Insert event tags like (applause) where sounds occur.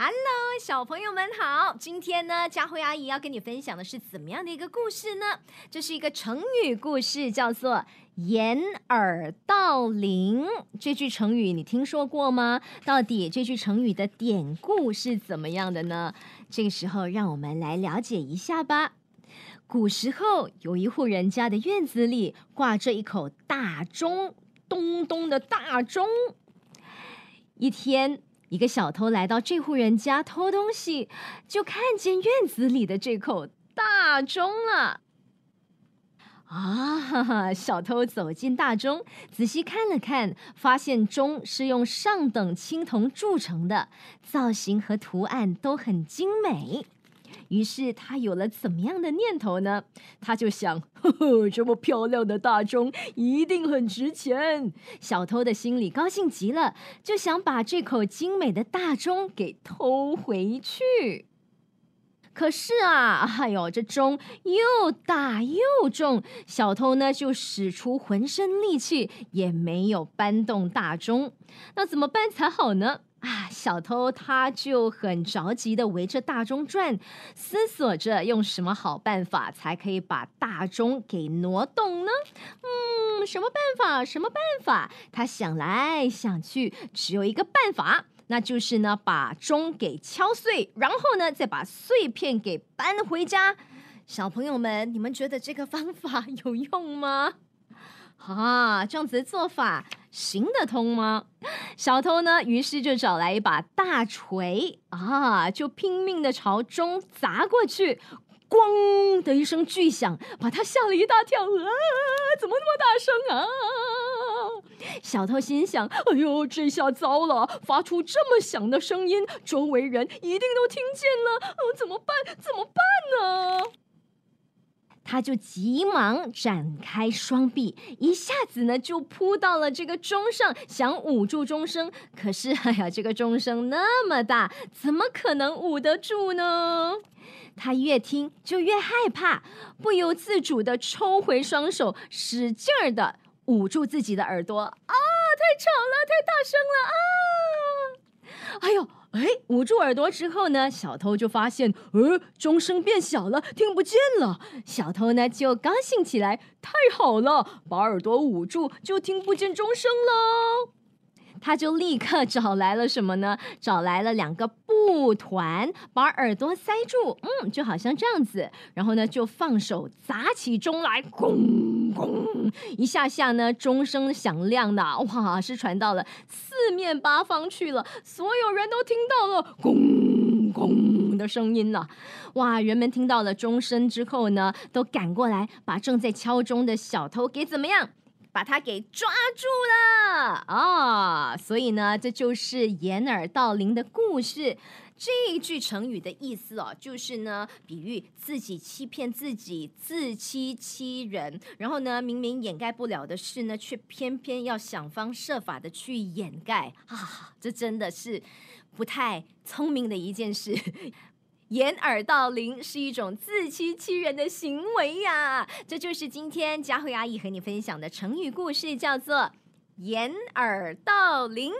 Hello，小朋友们好！今天呢，佳慧阿姨要跟你分享的是怎么样的一个故事呢？这是一个成语故事，叫做“掩耳盗铃”。这句成语你听说过吗？到底这句成语的典故是怎么样的呢？这个时候，让我们来了解一下吧。古时候，有一户人家的院子里挂着一口大钟，咚咚的大钟。一天。一个小偷来到这户人家偷东西，就看见院子里的这口大钟了。啊！哈哈小偷走进大钟，仔细看了看，发现钟是用上等青铜铸成的，造型和图案都很精美。于是他有了怎么样的念头呢？他就想，呵呵，这么漂亮的大钟一定很值钱。小偷的心里高兴极了，就想把这口精美的大钟给偷回去。可是啊，哎呦，这钟又大又重，小偷呢就使出浑身力气，也没有搬动大钟。那怎么办才好呢？啊，小偷他就很着急的围着大钟转，思索着用什么好办法才可以把大钟给挪动呢？嗯，什么办法？什么办法？他想来想去，只有一个办法，那就是呢，把钟给敲碎，然后呢，再把碎片给搬回家。小朋友们，你们觉得这个方法 (laughs) 有用吗？啊，这样子的做法行得通吗？(laughs) 小偷呢，于是就找来一把大锤啊，就拼命的朝钟砸过去，咣的一声巨响，把他吓了一大跳。啊，怎么那么大声啊？小偷心想：哎呦，这下糟了，发出这么响的声音，周围人一定都听见了。哦，怎么办？怎么办呢？他就急忙展开双臂，一下子呢就扑到了这个钟上，想捂住钟声。可是，哎呀，这个钟声那么大，怎么可能捂得住呢？他越听就越害怕，不由自主的抽回双手，使劲儿的捂住自己的耳朵。啊，太吵了，太大声了啊！哎呦！哎，捂住耳朵之后呢，小偷就发现，呃，钟声变小了，听不见了。小偷呢就高兴起来，太好了，把耳朵捂住就听不见钟声喽。他就立刻找来了什么呢？(laughs) 找来了两个布团，把耳朵塞住，嗯，就好像这样子。然后呢，就放手砸起钟来，咣咣，一下下呢，钟声响亮的，哇，是传到了四面八方去了，所有人都听到了咣咣的声音呢。哇，人们听到了钟声之后呢，都赶过来，把正在敲钟的小偷给怎么样？把他给抓住了啊！所以呢，这就是掩耳盗铃的故事。这一句成语的意思哦，就是呢，比喻自己欺骗自己，自欺欺人。然后呢，明明掩盖不了的事呢，却偏偏要想方设法的去掩盖啊！这真的是不太聪明的一件事。掩耳盗铃是一种自欺欺人的行为呀！这就是今天佳慧阿姨和你分享的成语故事，叫做“掩耳盗铃”。